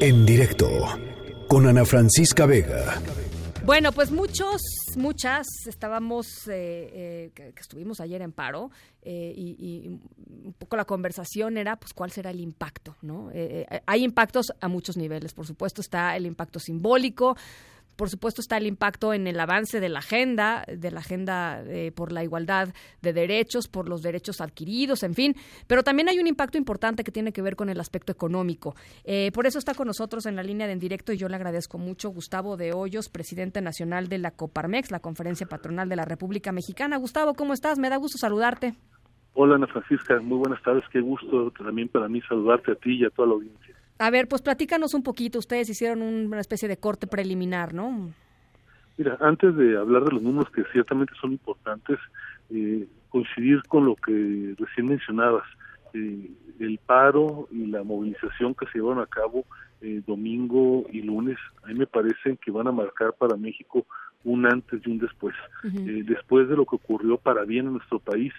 En directo con Ana Francisca Vega. Bueno, pues muchos, muchas estábamos, eh, eh, que, estuvimos ayer en paro eh, y, un poco la conversación era, pues, cuál será el impacto, ¿no? hay impactos a muchos niveles, por supuesto está el impacto simbólico, por supuesto está el impacto en el avance de la agenda, de la agenda eh, por la igualdad de derechos, por los derechos adquiridos, en fin, pero también hay un impacto importante que tiene que ver con el aspecto económico. Eh, por eso está con nosotros en la línea de en directo y yo le agradezco mucho Gustavo de Hoyos, presidente nacional de la Coparmex, la Conferencia Patronal de la República Mexicana. Gustavo, ¿cómo estás? Me da gusto saludarte. Hola Ana Francisca, muy buenas tardes, qué gusto también para mí saludarte a ti y a toda la audiencia. A ver, pues platícanos un poquito. Ustedes hicieron una especie de corte preliminar, ¿no? Mira, antes de hablar de los números que ciertamente son importantes, eh, coincidir con lo que recién mencionabas. Eh, el paro y la movilización que se llevaron a cabo eh, domingo y lunes, a mí me parecen que van a marcar para México un antes y un después. después de lo que ocurrió para bien en nuestro país,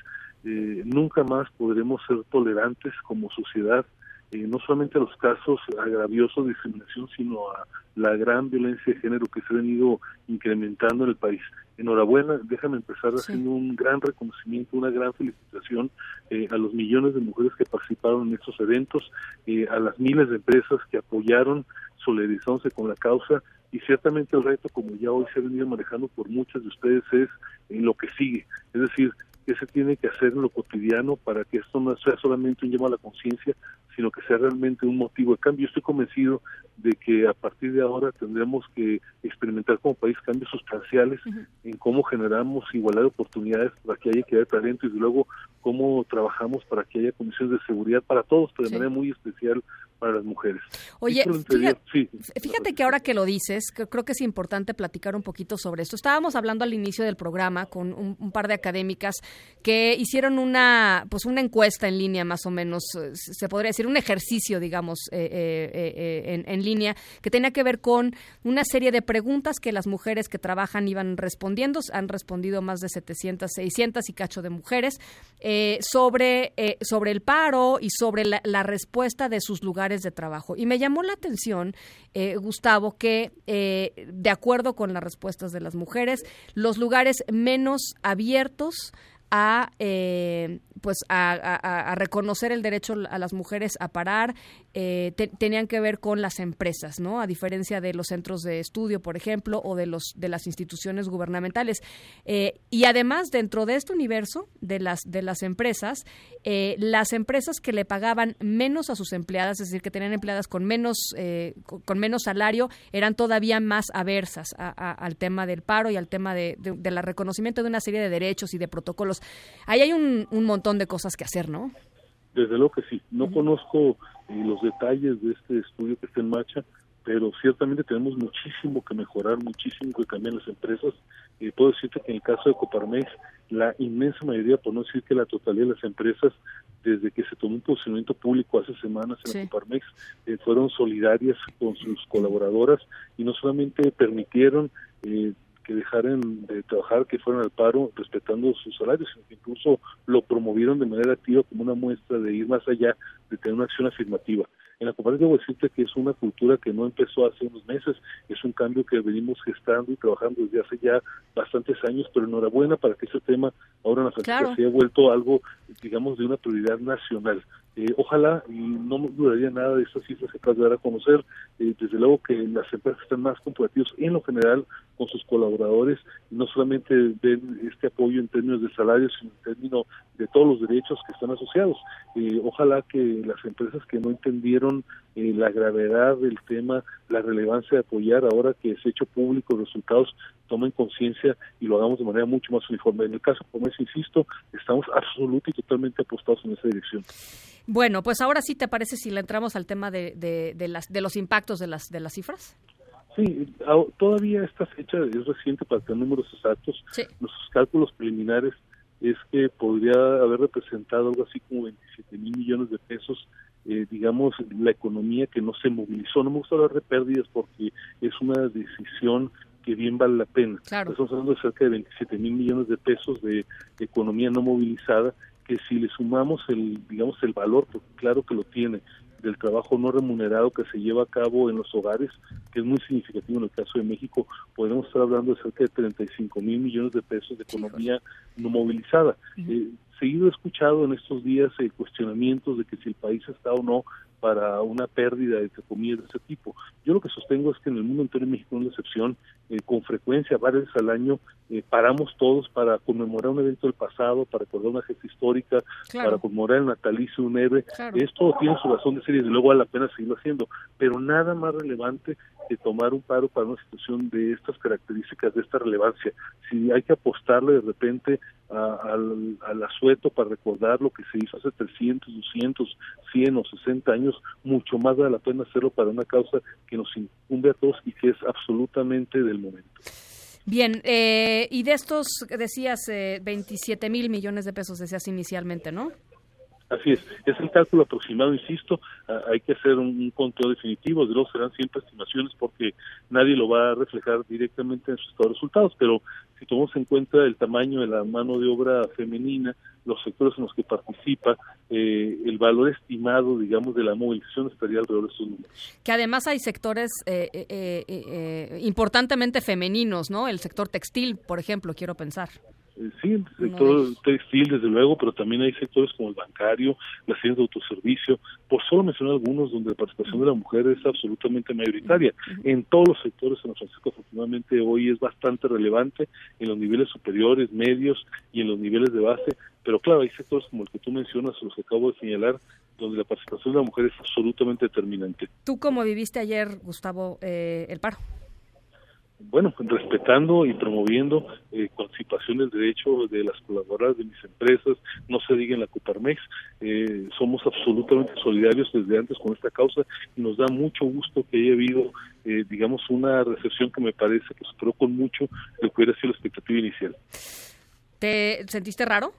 nunca más podremos ser tolerantes como sociedad eh, no solamente a los casos agraviosos de discriminación, sino a la gran violencia de género que se ha venido incrementando en el país. Enhorabuena, déjame empezar haciendo un gran reconocimiento, una gran felicitación eh, a los millones de mujeres que participaron en estos eventos, eh, a las miles de empresas que apoyaron, solidarizándose con la causa y ciertamente el reto, como ya hoy se ha venido manejando por muchas de ustedes, es en lo que sigue, es decir, qué se tiene que hacer en lo cotidiano para que esto no sea solamente un llamado a la conciencia, sino que sea realmente un motivo de cambio. Estoy convencido de que a partir de ahora tendremos que experimentar como país cambios sustanciales en cómo generamos igualdad de oportunidades para que haya equidad de talento y luego cómo trabajamos para que haya condiciones de seguridad para todos, pero de manera muy especial para las mujeres. Oye, fíjate, que ahora que lo dices, creo que es importante platicar un poquito sobre esto. Estábamos hablando al inicio del programa con un, par de académicas que hicieron una, pues una encuesta en línea más o menos, eh, se podría decir un ejercicio, digamos, eh, eh, en, línea, que tenía que ver con una serie de preguntas que las mujeres que trabajan iban respondiendo. Han respondido más de 700, 600 y cacho de mujeres sobre, sobre el paro y sobre la respuesta de sus lugares de trabajo. Y me llamó la atención, eh, Gustavo, que eh, de acuerdo con las respuestas de las mujeres, los lugares menos abiertos a eh, pues a, reconocer el derecho a las mujeres a parar eh, tenían que ver con las empresas no a diferencia de los centros de estudio por ejemplo o de los de las instituciones gubernamentales. Eh, y además dentro de este universo de las de las empresas las empresas que le pagaban menos a sus empleadas es decir que tenían empleadas con menos con, menos salario eran todavía más aversas al tema del paro y al tema de, de, reconocimiento de una serie de derechos y de protocolos. Ahí hay un, un montón de cosas que hacer, ¿no? Desde luego que sí. No conozco eh, los detalles de este estudio que está en marcha, pero ciertamente tenemos muchísimo que mejorar, muchísimo que cambiar las empresas. y puedo decirte que en el caso de Coparmex, la inmensa mayoría, por no decir que la totalidad de las empresas, desde que se tomó un posicionamiento público hace semanas en la Coparmex, eh, fueron solidarias con sus colaboradoras y no solamente permitieron eh, que dejaran de trabajar, que fueran al paro respetando sus salarios, sino que incluso lo promovieron de manera activa como una muestra de ir más allá, de tener una acción afirmativa. En la cooperativa debo decirte que es una cultura que no empezó hace unos meses, es un cambio que venimos gestando y trabajando desde hace ya bastantes años, pero enhorabuena para que ese tema ahora en la claro. se haya vuelto algo, digamos, de una prioridad nacional. Eh, ojalá, no dudaría nada de estas cifras que acabas de dar a conocer, eh, desde luego que las empresas están más comprometidas en lo general con sus colaboradores no solamente ven este apoyo en términos de salarios, sino en términos de todos los derechos que están asociados. Eh, ojalá que las empresas que no entendieron eh, la gravedad del tema, la relevancia de apoyar ahora que ha hecho público los resultados, tomen conciencia y lo hagamos de manera mucho más uniforme. En el caso, como es, insisto, estamos absolutamente y totalmente apostados en esa dirección. Bueno, pues ahora sí te parece si le entramos al tema de, de, las, de los impactos de las, de las cifras. Sí, todavía esta fecha es reciente para tener números exactos. Nuestros cálculos preliminares es que podría haber representado algo así como 27 mil millones de pesos, eh, digamos, la economía que no se movilizó. No me gusta hablar de pérdidas porque es una decisión que bien vale la pena. Estamos hablando de cerca de 27 mil millones de pesos de economía no movilizada que si le sumamos el digamos el valor porque claro que lo tiene del trabajo no remunerado que se lleva a cabo en los hogares, que es muy significativo en el caso de México, podemos estar hablando de cerca de 35 mil millones de pesos de economía no movilizada. Eh, seguido he escuchado en estos días eh, cuestionamientos de que si el país está o no para una pérdida, de comillas, de ese tipo. Yo lo que sostengo es que en el mundo entero, en México no es excepción, eh, con frecuencia, varias veces al año, eh, paramos todos para conmemorar un evento del pasado, para recordar una gesta histórica, para conmemorar el natalicio de un héroe. Esto tiene su razón de ser y desde luego vale la pena seguirlo haciendo, pero nada más relevante que tomar un paro para una situación de estas características, de esta relevancia. Si hay que apostarle de repente al, al asueto para recordar lo que se hizo hace 300, 200, 100 o 60 años, mucho más vale la pena hacerlo para una causa que nos incumbe a todos y que es absolutamente del momento. Bien, eh, y de estos, decías, eh, 27 mil millones de pesos, decías inicialmente, ¿no? Así es, es el cálculo aproximado, insisto, hay que hacer un, conteo definitivo, de luego serán siempre estimaciones porque nadie lo va a reflejar directamente en sus resultados, pero si tomamos en cuenta el tamaño de la mano de obra femenina, los sectores en los que participa, eh, el valor estimado, digamos, de la movilización estaría alrededor de estos números. Que además hay sectores eh, eh, importantemente femeninos, ¿no? El sector textil, por ejemplo, quiero pensar. Sí, el sector textil, desde luego, pero también hay sectores como el bancario, las tiendas de autoservicio, por solo mencionar algunos donde la participación de la mujer es absolutamente mayoritaria. En todos los sectores, San Francisco, afortunadamente, hoy es bastante relevante en los niveles superiores, medios y en los niveles de base, pero claro, hay sectores como el que tú mencionas, los que acabo de señalar, donde la participación de la mujer es absolutamente determinante. ¿Tú cómo viviste ayer, Gustavo, eh, el paro? Bueno, respetando y promoviendo eh, participaciones de derecho de las colaboradoras de mis empresas, no se diga en la Coparmex, eh, somos absolutamente solidarios desde antes con esta causa y nos da mucho gusto que haya habido, eh, digamos, una recepción que me parece que superó con mucho lo que hubiera sido la expectativa inicial. ¿Te sentiste raro?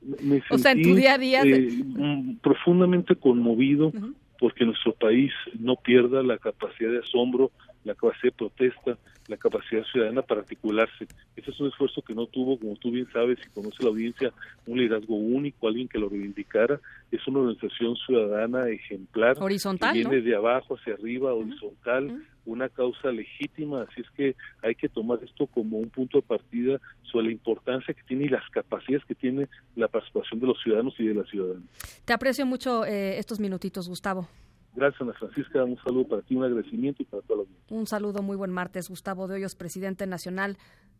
Me o sea, en tu día a día. Eh, mm, profundamente conmovido porque nuestro país no pierda la capacidad de asombro la capacidad de protesta, la capacidad ciudadana para articularse. Ese es un esfuerzo que no tuvo, como tú bien sabes y conoce la audiencia, un liderazgo único, alguien que lo reivindicara. Es una organización ciudadana ejemplar. Horizontal. Que viene de abajo hacia arriba, horizontal, una causa legítima. Así es que hay que tomar esto como un punto de partida sobre la importancia que tiene y las capacidades que tiene la participación de los ciudadanos y de las ciudadanas. Te aprecio mucho eh, estos minutitos, Gustavo. Gracias, Ana Francisca. Un saludo para ti, un agradecimiento y para todos los Un saludo, muy buen martes. Gustavo de Hoyos, presidente nacional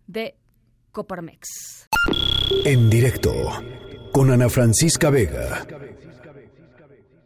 de Coparmex. En directo con Ana Francisca Vega.